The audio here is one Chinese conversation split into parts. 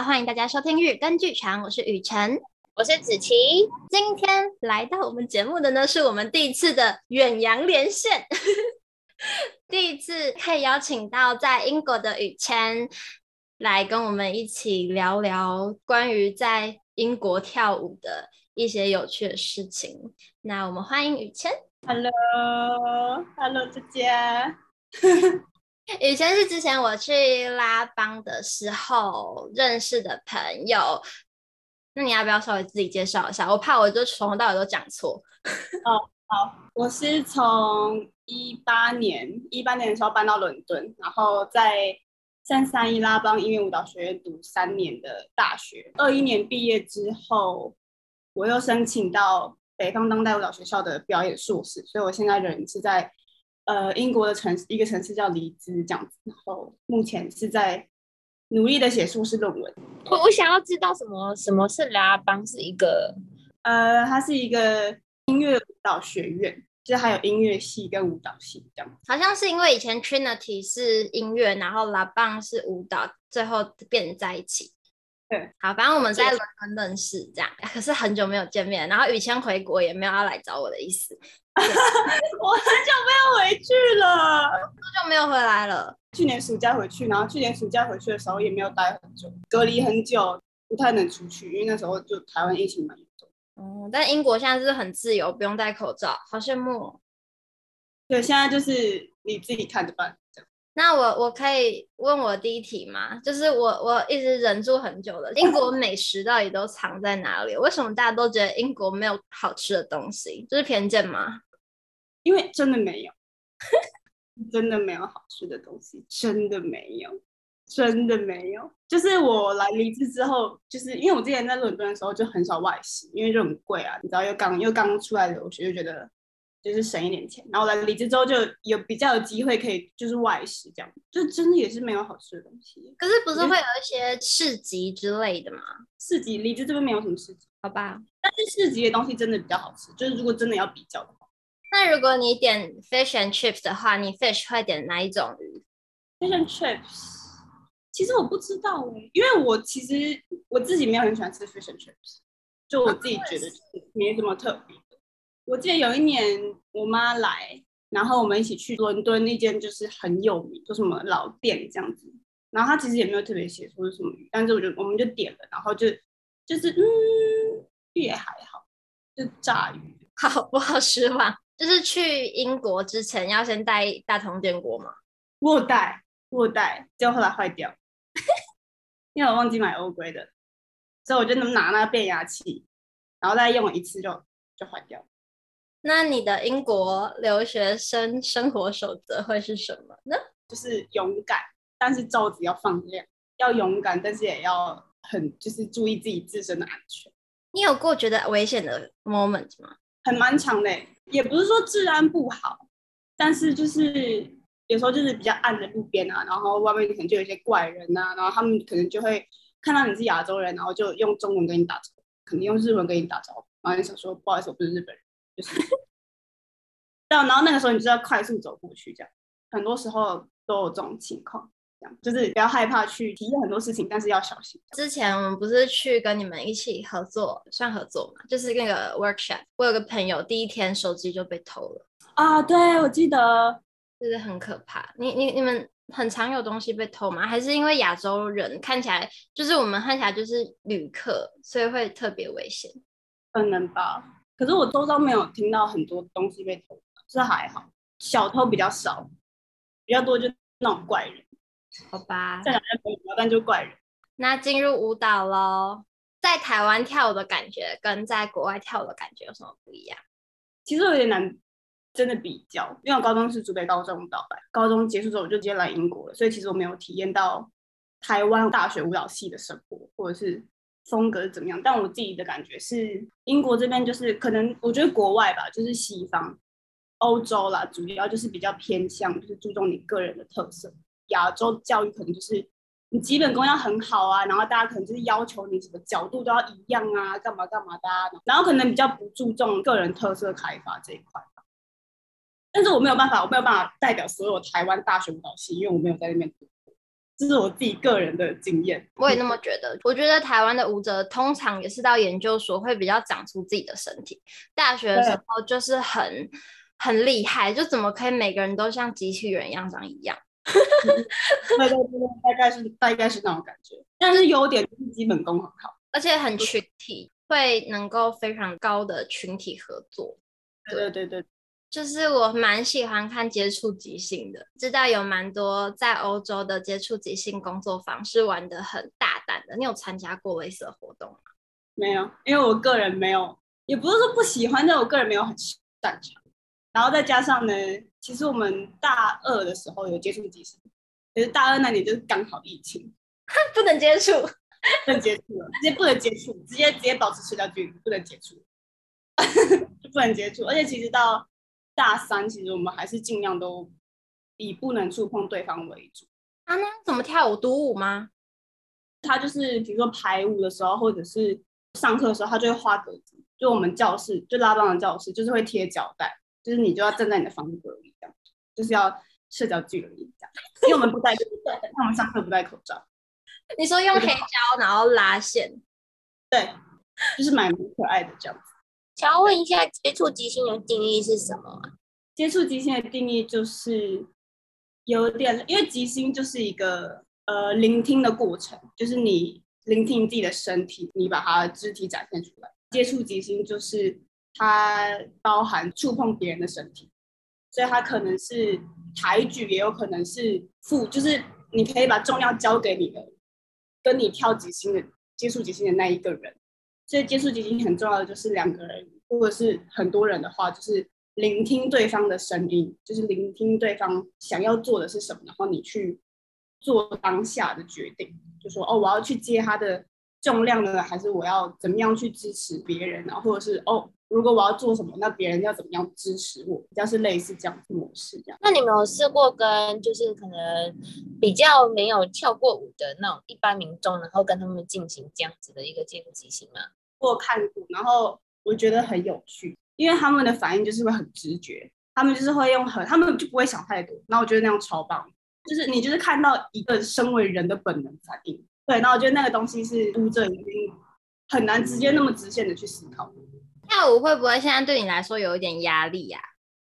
好，欢迎大家收听日更剧场，我是雨辰，我是子琪。今天来到我们节目的呢，是我们第一次的远洋连线，第一次可以邀请到在英国的雨谦来跟我们一起聊聊关于在英国跳舞的一些有趣的事情。那我们欢迎雨谦。Hello，Hello，大家。以前是之前我去拉邦的时候认识的朋友，那你要不要稍微自己介绍一下？我怕我就从头到尾都讲错。哦，好，我是从一八年一八年的时候搬到伦敦，然后在三三一拉邦音乐舞蹈学院读三年的大学。二一年毕业之后，我又申请到北方当代舞蹈学校的表演硕士，所以我现在人是在。呃，英国的城市，一个城市叫利兹，这样子。然后目前是在努力的写硕士论文。我我想要知道什么什么是拉邦，是一个呃，它是一个音乐舞蹈学院，就是还有音乐系跟舞蹈系这样。好像是因为以前 Trinity 是音乐，然后拉邦是舞蹈，最后变在一起。对，好，反正我们在伦敦认识这样，可是很久没有见面。然后雨谦回国也没有要来找我的意思。我很久去了，多久没有回来了？去年暑假回去，然后去年暑假回去的时候也没有待很久，隔离很久，不太能出去，因为那时候就台湾疫情蛮严重。哦，但英国现在是很自由，不用戴口罩，好羡慕哦。对，现在就是你自己看着办。那我我可以问我第一题吗？就是我我一直忍住很久了，英国美食到底都藏在哪里？为什么大家都觉得英国没有好吃的东西？这是偏见吗？因为真的没有，真的没有好吃的东西，真的没有，真的没有。就是我来离职之后，就是因为我之前在伦敦的时候就很少外食，因为就很贵啊，你知道又刚又刚出来留学，就觉得。就是省一点钱，然后来离职之后就有比较有机会可以就是外食这样，就真的也是没有好吃的东西。可是不是会有一些市集之类的吗？市集，离职这边没有什么市集，好吧。但是市集的东西真的比较好吃，就是如果真的要比较的话。那如果你点 fish and chips 的话，你 fish 会点哪一种鱼？fish and chips，其实我不知道哎、欸，因为我其实我自己没有很喜欢吃 fish and chips，就我自己觉得没什么特别。我记得有一年我妈来，然后我们一起去伦敦那间就是很有名，就什么老店这样子。然后他其实也没有特别写出是什么鱼，但是我就我们就点了，然后就就是嗯也还好，就炸鱼。好，我好失望。就是去英国之前要先带大同电锅吗？我有带，我有带，结果后来坏掉，因为我忘记买欧规的，所以我就能拿那个变压器，然后再用一次就就坏掉。那你的英国留学生生活守则会是什么呢？就是勇敢，但是罩子要放亮。要勇敢，但是也要很就是注意自己自身的安全。你有过觉得危险的 moment 吗？很蛮长的，也不是说治安不好，但是就是有时候就是比较暗的路边啊，然后外面可能就有一些怪人啊，然后他们可能就会看到你是亚洲人，然后就用中文跟你打招呼，可能用日文跟你打招呼，然后你想说不好意思，我不是日本人。就是，对，然后那个时候你就要快速走过去，这样很多时候都有这种情况，这样就是不要害怕去体验很多事情，但是要小心。之前我们不是去跟你们一起合作，算合作嘛，就是那个 workshop。我有个朋友第一天手机就被偷了啊，对，我记得，就是很可怕。你你你们很常有东西被偷吗？还是因为亚洲人看起来就是我们看起来就是旅客，所以会特别危险？可能吧。可是我周遭没有听到很多东西被偷，是还好，小偷比较少，比较多就那种怪人，好吧？在哪边但就怪人。那进入舞蹈喽，在台湾跳舞的感觉跟在国外跳舞的感觉有什么不一样？其实有点难真的比较，因为我高中是竹北高中舞蹈班，高中结束之后我就直接来英国了，所以其实我没有体验到台湾大学舞蹈系的生活，或者是。风格是怎么样？但我自己的感觉是，英国这边就是可能，我觉得国外吧，就是西方、欧洲啦，主要就是比较偏向，就是注重你个人的特色。亚洲教育可能就是你基本功要很好啊，然后大家可能就是要求你什么角度都要一样啊，干嘛干嘛的啊，然后可能比较不注重个人特色开发这一块。但是我没有办法，我没有办法代表所有台湾大学舞蹈系，因为我没有在那边读过，这是我自己个人的经验。我也那么觉得。我觉得台湾的舞者通常也是到研究所会比较长出自己的身体，大学的时候就是很很厉害，就怎么可以每个人都像机器人一样长一样？对对对，大概是大概是那种感觉。但是优点就是基本功很好，而且很群体，会能够非常高的群体合作。对对对对。就是我蛮喜欢看接触即兴的，知道有蛮多在欧洲的接触即兴工作坊是玩的很大胆的。你有参加过类似的活动吗？没有，因为我个人没有，也不是说不喜欢，但我个人没有很擅长。然后再加上呢，其实我们大二的时候有接触即兴，可是大二那年就是刚好疫情，不能接触，不能接触了，直接不能接触，直接直接保持社交距离，不能接触，就不能接触，而且其实到。大三其实我们还是尽量都以不能触碰对方为主。他，那怎么跳舞？独舞吗？他就是比如说排舞的时候，或者是上课的时候，他就会画格子。就我们教室，就拉帮的教室，就是会贴胶带，就是你就要站在你的方格里，这样，就是要社交距离这样。因为我们不戴口罩，我们上课不戴口罩。你说用黑胶然后拉线？对，就是蛮可爱的这样子。想要问一下，接触即兴的定义是什么？接触即兴的定义就是有点，因为即兴就是一个呃聆听的过程，就是你聆听自己的身体，你把它的肢体展现出来。接触即兴就是它包含触碰别人的身体，所以它可能是抬举，也有可能是负，就是你可以把重量交给你的跟你跳即兴的接触即兴的那一个人。所以接触即兴很重要的就是两个人，或者是很多人的话，就是聆听对方的声音，就是聆听对方想要做的是什么，然后你去做当下的决定，就说哦，我要去接他的重量呢，还是我要怎么样去支持别人啊？或者是哦，如果我要做什么，那别人要怎么样支持我？比较是类似这样子模式这样。那你们有试过跟就是可能比较没有跳过舞的那种一般民众，然后跟他们进行这样子的一个接触即兴吗？我看过，然后我觉得很有趣，因为他们的反应就是会很直觉，他们就是会用很，他们就不会想太多。然后我觉得那样超棒，就是你就是看到一个身为人的本能反应。对，然后我觉得那个东西是读者已经很难直接那么直线的去思考。跳舞会不会现在对你来说有一点压力呀？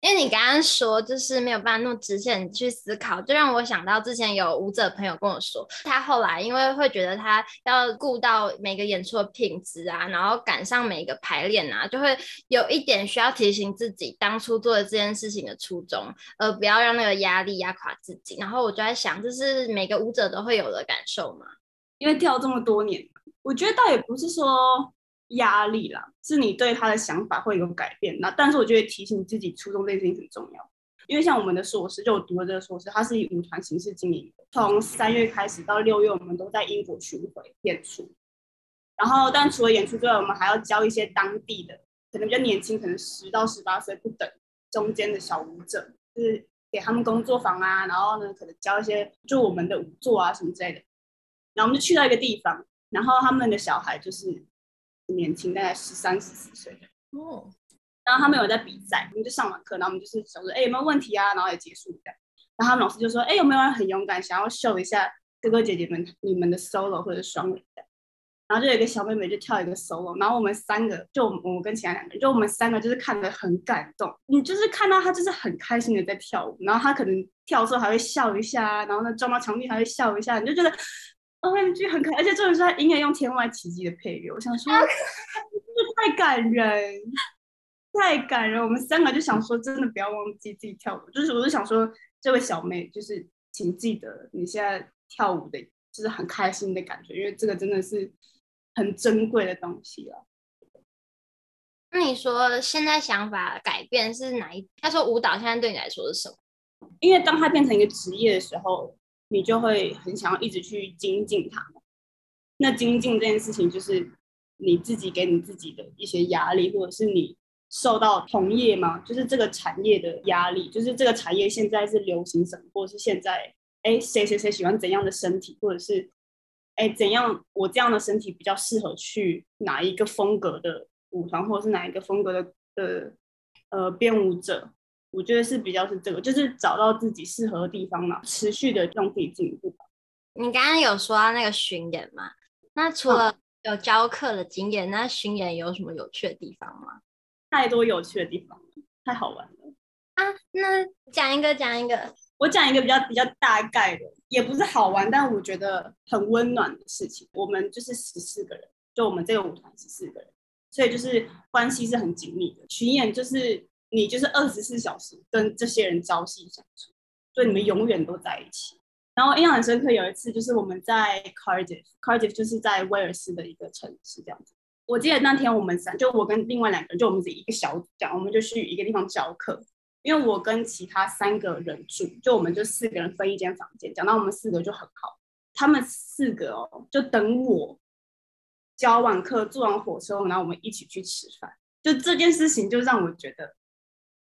因为你刚刚说就是没有办法那么直线去思考，就让我想到之前有舞者朋友跟我说，他后来因为会觉得他要顾到每个演出的品质啊，然后赶上每个排练啊，就会有一点需要提醒自己当初做的这件事情的初衷，而不要让那个压力压垮自己。然后我就在想，这是每个舞者都会有的感受吗？因为跳这么多年，我觉得倒也不是说。压力啦，是你对他的想法会有改变。那但是我觉得提醒自己初衷这件事情很重要，因为像我们的硕士，就我读的这个硕士，它是以舞团形式经营。从三月开始到六月，我们都在英国巡回演出。然后，但除了演出之外，我们还要教一些当地的，可能比较年轻，可能十到十八岁不等中间的小舞者，就是给他们工作坊啊。然后呢，可能教一些就我们的舞作啊什么之类的。然后我们就去到一个地方，然后他们的小孩就是。年轻，大概十三、十四岁的哦。然后他们有在比赛，我们就上完课，然后我们就是想说，哎，有没有问题啊？然后也结束这样。然后他们老师就说，哎，有没有人很勇敢，想要秀一下哥哥姐姐们你们的 solo 或者双人的？然后就有一个小妹妹就跳一个 solo，然后我们三个，就我跟其他两个人，就我们三个就是看得很感动。你就是看到她就是很开心的在跳舞，然后她可能跳的时候还会笑一下，然后呢撞到墙壁还会笑一下，你就觉得。OMG 很可爱，而且重点是他音乐用《天外奇迹》的配乐，我想说，太感人，太感人。我们三个就想说，真的不要忘记自己跳舞。就是我就想说，这位小妹，就是请记得你现在跳舞的，就是很开心的感觉，因为这个真的是很珍贵的东西了。那你说现在想法改变是哪一？他说舞蹈现在对你来说是什么？因为当它变成一个职业的时候。你就会很想要一直去精进它。那精进这件事情，就是你自己给你自己的一些压力，或者是你受到同业吗？就是这个产业的压力，就是这个产业现在是流行什么，或者是现在哎谁谁谁喜欢怎样的身体，或者是哎怎样我这样的身体比较适合去哪一个风格的舞团，或者是哪一个风格的的呃编舞者。我觉得是比较是这个，就是找到自己适合的地方嘛，持续的让自己进步。你刚刚有说到那个巡演嘛？那除了有教课的经验，那巡演有什么有趣的地方吗？太多有趣的地方，太好玩了啊！那讲一个，讲一个。我讲一个比较比较大概的，也不是好玩，但我觉得很温暖的事情。我们就是十四个人，就我们这个舞团十四个人，所以就是关系是很紧密的。巡演就是你就是二十四小时跟这些人朝夕相处，所以你们永远都在一起。然后印象很深刻，有一次就是我们在 Cardiff，Cardiff 就是在威尔斯的一个城市这样子。我记得那天我们三，就我跟另外两个人，就我们自己一个小组，这样我们就去一个地方教课。因为我跟其他三个人住，就我们就四个人分一间房间。讲到我们四个就很好，他们四个哦，就等我教完课、坐完火车，然后我们一起去吃饭。就这件事情，就让我觉得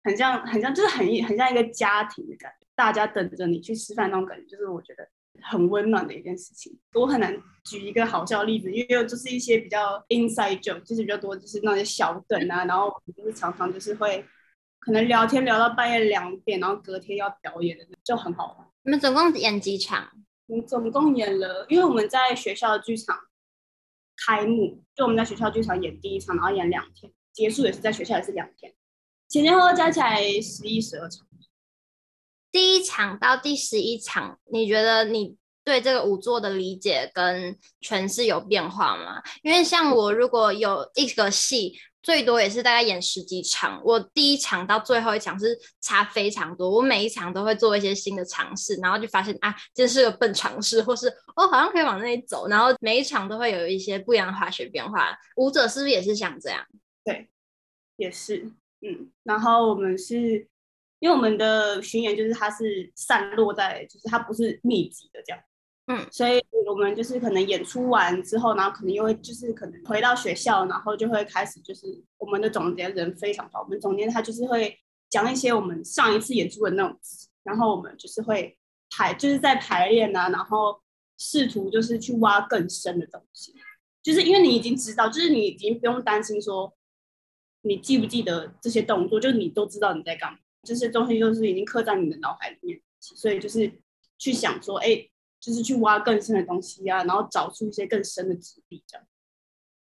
很像，很像，就是很很像一个家庭的感觉。大家等着你去吃饭那种感觉，就是我觉得很温暖的一件事情。我很难举一个好笑的例子，因为就是一些比较 inside joke，就是比较多，就是那些小梗啊，然后就是常常就是会。可能聊天聊到半夜两点，然后隔天要表演的，就很好玩。你们总共演几场？我们总共演了，因为我们在学校的剧场开幕，就我们在学校剧场演第一场，然后演两天，结束也是在学校也是两天，前前后后加起来十一十二场。第一场到第十一场，你觉得你对这个舞作的理解跟诠释有变化吗？因为像我如果有一个戏。最多也是大概演十几场，我第一场到最后一场是差非常多。我每一场都会做一些新的尝试，然后就发现啊，这是个笨尝试，或是哦，好像可以往那里走。然后每一场都会有一些不一样的化学变化。舞者是不是也是想这样？对，也是，嗯。然后我们是因为我们的巡演就是它是散落在，就是它不是密集的这样。嗯，所以我们就是可能演出完之后，然后可能又会就是可能回到学校，然后就会开始就是我们的总监人非常好，我们总监他就是会讲一些我们上一次演出的那种词，然后我们就是会排就是在排练啊，然后试图就是去挖更深的东西，就是因为你已经知道，就是你已经不用担心说你记不记得这些动作，就是你都知道你在干嘛，这些东西就是已经刻在你的脑海里面，所以就是去想说，哎。就是去挖更深的东西啊，然后找出一些更深的质地这样。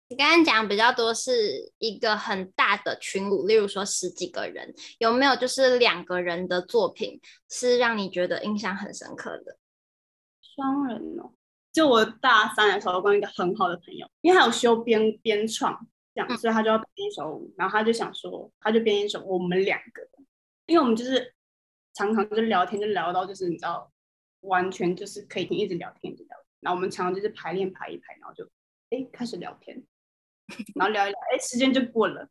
你刚刚讲比较多是一个很大的群舞，例如说十几个人，有没有就是两个人的作品是让你觉得印象很深刻的？双人哦，就我大三的时候，跟一个很好的朋友，因为他有修编编创这样，嗯、所以他就要编一首舞，然后他就想说，他就编一首我们两个，因为我们就是常常就是聊天，就聊到就是你知道。完全就是可以一直聊天，一直聊天。然后我们常常就是排练排一排，然后就哎开始聊天，然后聊一聊，哎时间就过了。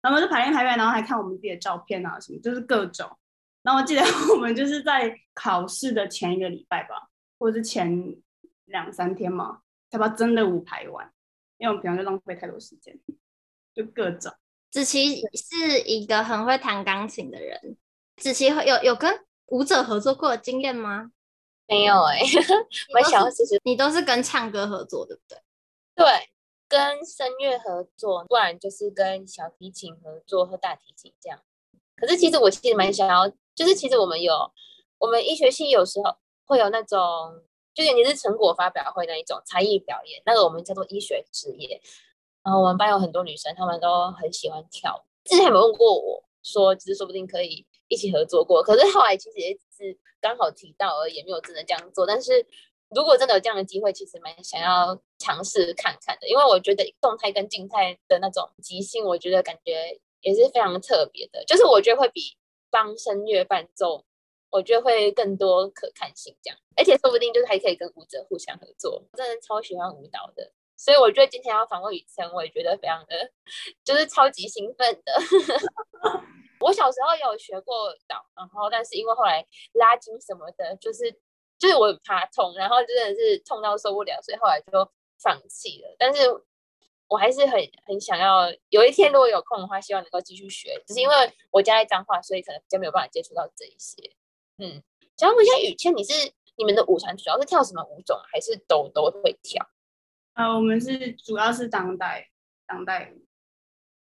然后就排练排一排，然后还看我们自己的照片啊什么，就是各种。然后我记得 我们就是在考试的前一个礼拜吧，或者是前两三天嘛，才把真的舞排完。因为我们平常就浪费太多时间，就各种。子琪是一个很会弹钢琴的人，子琪有有跟舞者合作过的经验吗？没有哎、欸，我想其实你都是跟唱歌合作，对不对？对，跟声乐合作，不然就是跟小提琴合作和大提琴这样。可是其实我其实蛮想要，就是其实我们有，我们医学系有时候会有那种，就是你是成果发表会那一种才艺表演，那个我们叫做医学之夜。然后我们班有很多女生，她们都很喜欢跳舞。之前有问过我说，其实说不定可以一起合作过，可是后来其实也只是。刚好提到而已，没有真的这样做。但是如果真的有这样的机会，其实蛮想要尝试看看的。因为我觉得动态跟静态的那种即兴，我觉得感觉也是非常特别的。就是我觉得会比帮声乐伴奏，我觉得会更多可看性这样。而且说不定就是还可以跟舞者互相合作。真的超喜欢舞蹈的，所以我觉得今天要访问雨辰，我也觉得非常的，就是超级兴奋的。我小时候有学过导，然后但是因为后来拉筋什么的，就是就是我很怕痛，然后真的是痛到受不了，所以后来就放弃了。但是我还是很很想要，有一天如果有空的话，希望能够继续学。只是因为我家在彰化，所以可能比较没有办法接触到这一些。嗯，想问一下雨倩，你是你们的舞团主要是跳什么舞种，还是都都会跳？啊、呃，我们是主要是当代当代舞，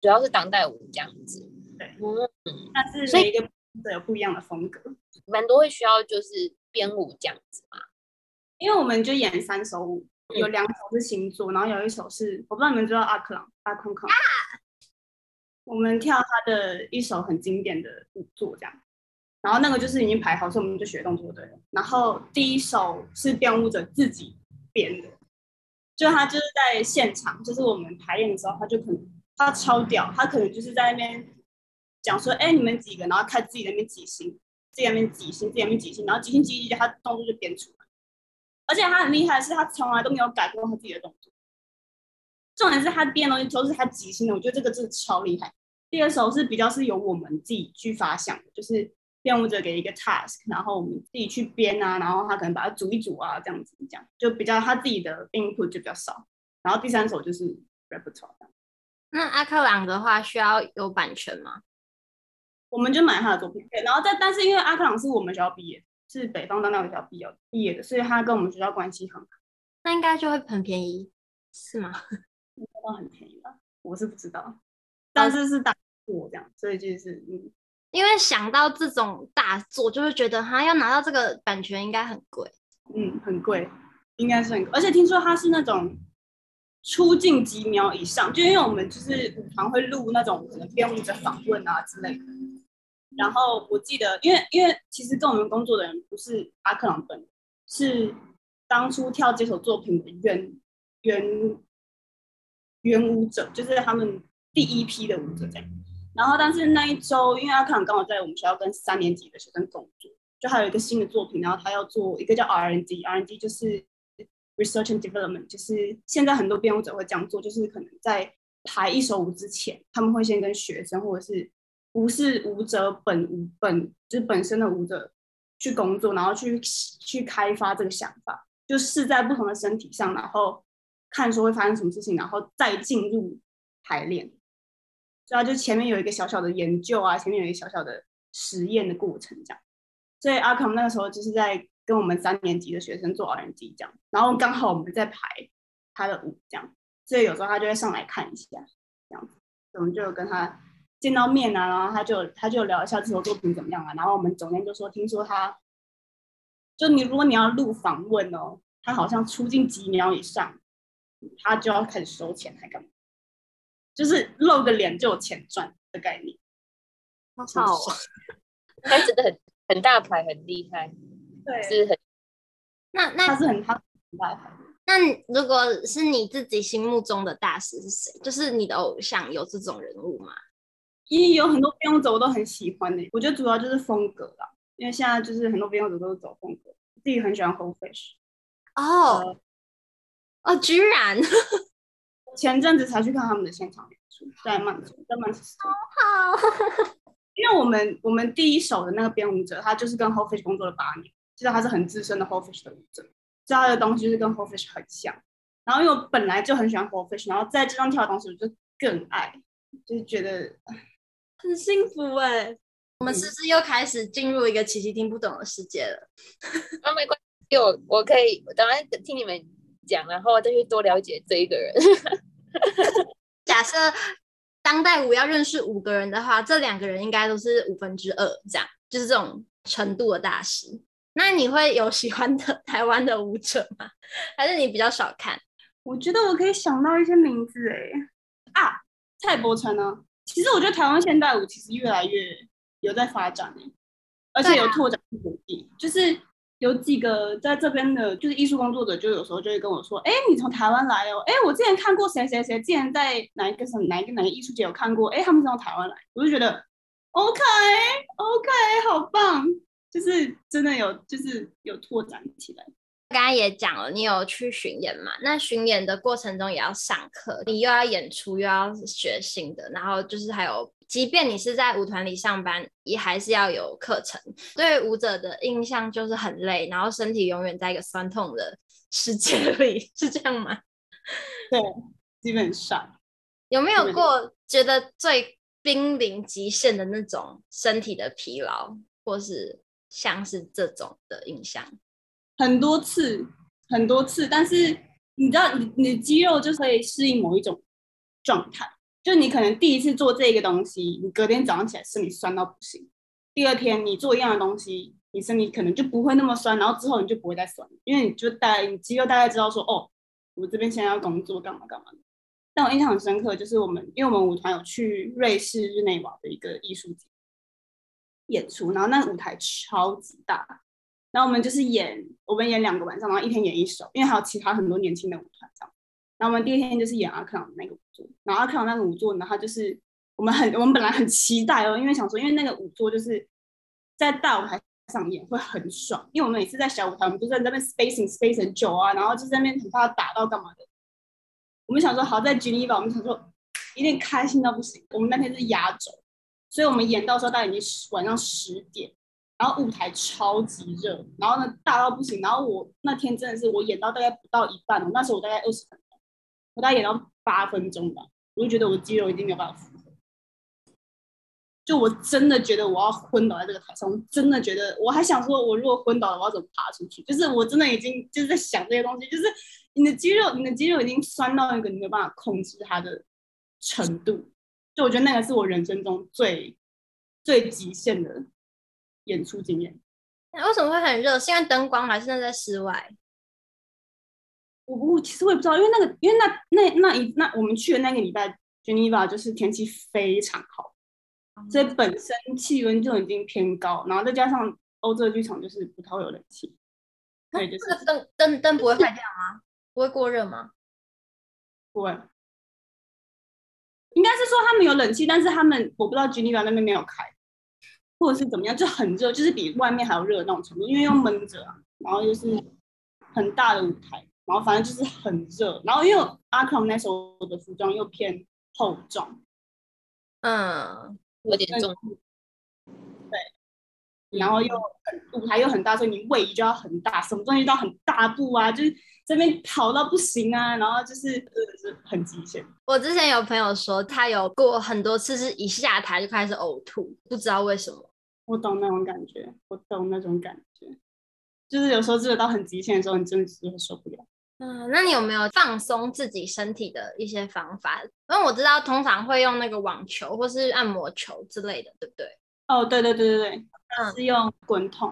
主要是当代舞这样子。对，嗯，但是每一个有不一样的风格，蛮多会需要就是编舞这样子嘛。因为我们就演三首舞，有两首是星座，然后有一首是我不知道你们知道阿克朗阿空空，我们跳他的一首很经典的舞作这样，然后那个就是已经排好，所以我们就学动作对了。然后第一首是编舞者自己编的，就他就是在现场，就是我们排练的时候，他就可能他超屌，他可能就是在那边讲说，哎，你们几个，然后看自己那边即兴，自己在那边即兴，自己在那边即兴，然后即兴即兴，他动作就编出来。而且他很厉害的是，他从来都没有改过他自己的动作。重点是他编的东西都是他即兴的，我觉得这个真的超厉害。第二首是比较是由我们自己去发想的，就是编舞者给一个 task，然后我们自己去编啊，然后他可能把它组一组啊，这样子这样，就比较他自己的 input 就比较少。然后第三首就是 repertoire。那阿克朗的话需要有版权吗？我们就买他的作品，对。然后在但是因为阿克朗是我们学校毕业，是北方当代舞学校毕业毕业的，所以他跟我们学校关系很好。那应该就会很便宜，是吗？应该很便宜吧？我是不知道，但是是大我这样，所以就是嗯，因为想到这种大作，就会觉得他要拿到这个版权应该很贵。嗯，很贵，应该是很贵，而且听说他是那种出镜几秒以上，就因为我们就是舞团会录那种可能编舞者访问啊之类的。然后我记得，因为因为其实跟我们工作的人不是阿克朗本，是当初跳这首作品的原原原舞者，就是他们第一批的舞者这样。然后但是那一周，因为阿康刚好在我们学校跟三年级的学生工作，就还有一个新的作品，然后他要做一个叫 RND，RND 就是 Research and Development，就是现在很多编舞者会这样做，就是可能在排一首舞之前，他们会先跟学生或者是。不是舞者本舞本就是本身的舞者去工作，然后去去开发这个想法，就试在不同的身体上，然后看说会发生什么事情，然后再进入排练。所以就前面有一个小小的研究啊，前面有一个小小的实验的过程这样。所以阿康那个时候就是在跟我们三年级的学生做 R&D 这样，然后刚好我们在排他的舞这样，所以有时候他就会上来看一下这样子，我们就跟他。见到面啊，然后他就他就聊一下这首作品怎么样啊，然后我们总监就说，听说他，就你如果你要录访问哦，他好像出镜几秒以上，他就要开始收钱，还干嘛？就是露个脸就有钱赚的概念。好好，他真的很很大牌，很厉害，对，是很。那那他是很他很大牌。那如果是你自己心目中的大师是谁？就是你的偶像有这种人物吗？因为有很多编舞者我都很喜欢的、欸，我觉得主要就是风格啦。因为现在就是很多编舞者都是走风格，自己很喜欢 Whole Fish。哦，呃、哦，居然！前阵子才去看他们的现场演出，在曼城，在曼彻斯特。好。因为我们我们第一首的那个编舞者，他就是跟 Whole Fish 工作了八年，其实他是很资深的 Whole Fish 的舞者，教他的东西是跟 Whole Fish 很像。然后因为我本来就很喜欢 Whole Fish，然后在这张跳的同时，我就更爱，就是觉得。很幸福哎、欸，我们是不是又开始进入一个琪琪听不懂的世界了？啊，没关系，我我可以我等下听你们讲，然后再去多了解这一个人。假设当代舞要认识五个人的话，这两个人应该都是五分之二，这样就是这种程度的大师。那你会有喜欢的台湾的舞者吗？还是你比较少看？我觉得我可以想到一些名字哎、欸，啊，蔡伯成呢？其实我觉得台湾现代舞其实越来越有在发展，而且有拓展土地。啊、就是有几个在这边的，就是艺术工作者，就有时候就会跟我说：“哎，你从台湾来哦，哎，我之前看过谁谁谁，之前在哪一个什么哪一个哪个艺术节有看过，哎，他们是从台湾来。”我就觉得 OK OK 好棒，就是真的有就是有拓展起来。刚刚也讲了，你有去巡演嘛？那巡演的过程中也要上课，你又要演出，又要学新的，然后就是还有，即便你是在舞团里上班，也还是要有课程。对舞者的印象就是很累，然后身体永远在一个酸痛的 世界里，是这样吗？对，基本上。有没有过觉得最濒临极限的那种身体的疲劳，或是像是这种的印象？很多次，很多次，但是你知道，你你的肌肉就会适应某一种状态，就你可能第一次做这个东西，你隔天早上起来身体酸到不行；第二天你做一样的东西，你身体可能就不会那么酸，然后之后你就不会再酸，因为你就大概你肌肉大概知道说，哦，我这边现在要工作干嘛干嘛的。但我印象很深刻，就是我们因为我们舞团有去瑞士日内瓦的一个艺术节演出，然后那舞台超级大，然后我们就是演，我们演两个晚上，然后一天演一首，因为还有其他很多年轻的舞团这样。然后我们第二天就是演阿克朗那个舞作，然后阿克朗那个舞作呢，它就是我们很我们本来很期待哦，因为想说，因为那个舞作就是在大舞台上演会很爽，因为我们每次在小舞台，我们都在那边 spacing space 很久啊，然后就在那边很怕打到干嘛的。我们想说好在 Geneva，我们想说一定开心到不行。我们那天是压轴，所以我们演到时候大概已经晚上十点，然后舞台超级热，然后呢大到不行。然后我那天真的是我演到大概不到一半，那时候我大概二十分钟，我大概演到八分钟吧，我就觉得我肌肉已经没有办法负荷，就我真的觉得我要昏倒在这个台上，我真的觉得我还想说，我如果昏倒了，我要怎么爬出去？就是我真的已经就是在想这些东西，就是。你的肌肉，你的肌肉已经酸到一个你没有办法控制它的程度，就我觉得那个是我人生中最最极限的演出经验。那为什么会很热？是因为灯光还是那在室外？我我其实我也不知道，因为那个因为那那那一那我们去的那个礼拜，Geneva 就是天气非常好，嗯、所以本身气温就已经偏高，然后再加上欧洲剧场就是不太会有冷气，所以就是灯灯灯不会坏掉吗？不会过热吗？不会，应该是说他们有冷气，但是他们我不知道 Geneva 那边没有开，或者是怎么样，就很热，就是比外面还要热的那种程度，因为又闷着啊，然后又是很大的舞台，然后反正就是很热，然后因为阿康那时候的服装又偏厚重，嗯，有点重，对，然后又很舞台又很大，所以你位移就要很大，什么东西都要很大步啊，就是。这边跑到不行啊，然后就是真的是很极限。我之前有朋友说，他有过很多次是一下台就开始呕吐，不知道为什么。我懂那种感觉，我懂那种感觉，就是有时候真的到很极限的时候，你真的是会受不了。嗯，那你有没有放松自己身体的一些方法？因为我知道通常会用那个网球或是按摩球之类的，对不对？哦，对对对对对，嗯，是用滚筒。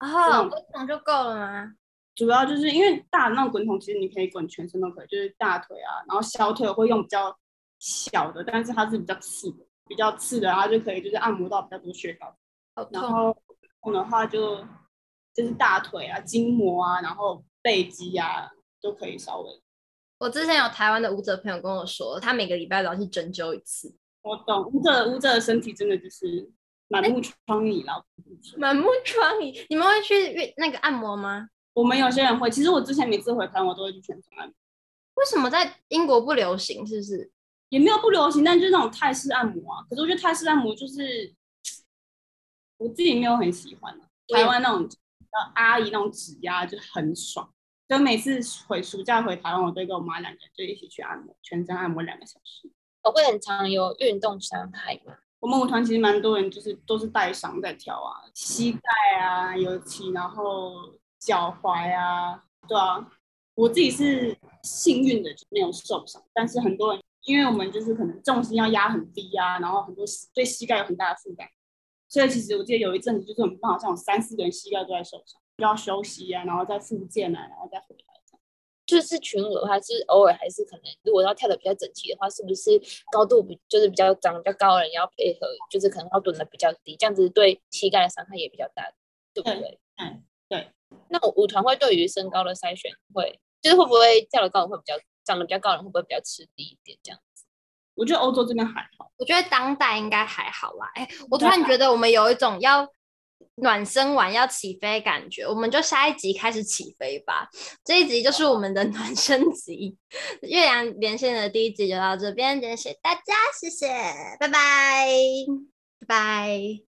哦，滚筒就够了吗？主要就是因为大的那种滚筒，其实你可以滚全身都可以，就是大腿啊，然后小腿会用比较小的，但是它是比较刺的，比较刺的，然后就可以就是按摩到比较多穴道。然后滚的话就就是大腿啊、筋膜啊，然后背肌啊都可以稍微。我之前有台湾的舞者朋友跟我说，他每个礼拜都要去针灸一次。我懂，舞者舞者的身体真的就是满目疮痍，然后满目疮痍。你们会去那个按摩吗？我们有些人会，其实我之前每次回台湾，我都会去全身按摩。为什么在英国不流行？是不是？也没有不流行，但就是那种泰式按摩啊。可是我觉得泰式按摩就是我自己没有很喜欢啊。台湾那种阿姨那种指压就很爽，就每次回暑假回台湾，我都跟我妈两个人就一起去按摩，全身按摩两个小时。我会很常有运动伤害吗？我们舞团其实蛮多人就是都是带伤在跳啊，膝盖啊，尤其然后。脚踝啊，对啊，我自己是幸运的，就没有受伤。但是很多人，因为我们就是可能重心要压很低啊，然后很多对膝盖有很大的负担，所以其实我记得有一阵子，就是我们班好像有三四个人膝盖都在受伤，就要休息啊，然后再复健啊，然后再回来。就是群额还是偶尔还是可能，如果要跳的比较整齐的话，是不是高度比就是比较长比较高的人要配合，就是可能要蹲的比较低，这样子对膝盖的伤害也比较大，对不对？嗯，对。那舞团会对于身高的筛选会，就是会不会跳得高的会比较长得比较高的人会不会比较吃力一点这样子？我觉得欧洲这边还好，我觉得当代应该还好啦。哎、欸，我突然觉得我们有一种要暖身完要起飞感觉，我们就下一集开始起飞吧。这一集就是我们的暖身集，月阳连线的第一集就到这边，谢谢大家，谢谢，拜拜，拜拜。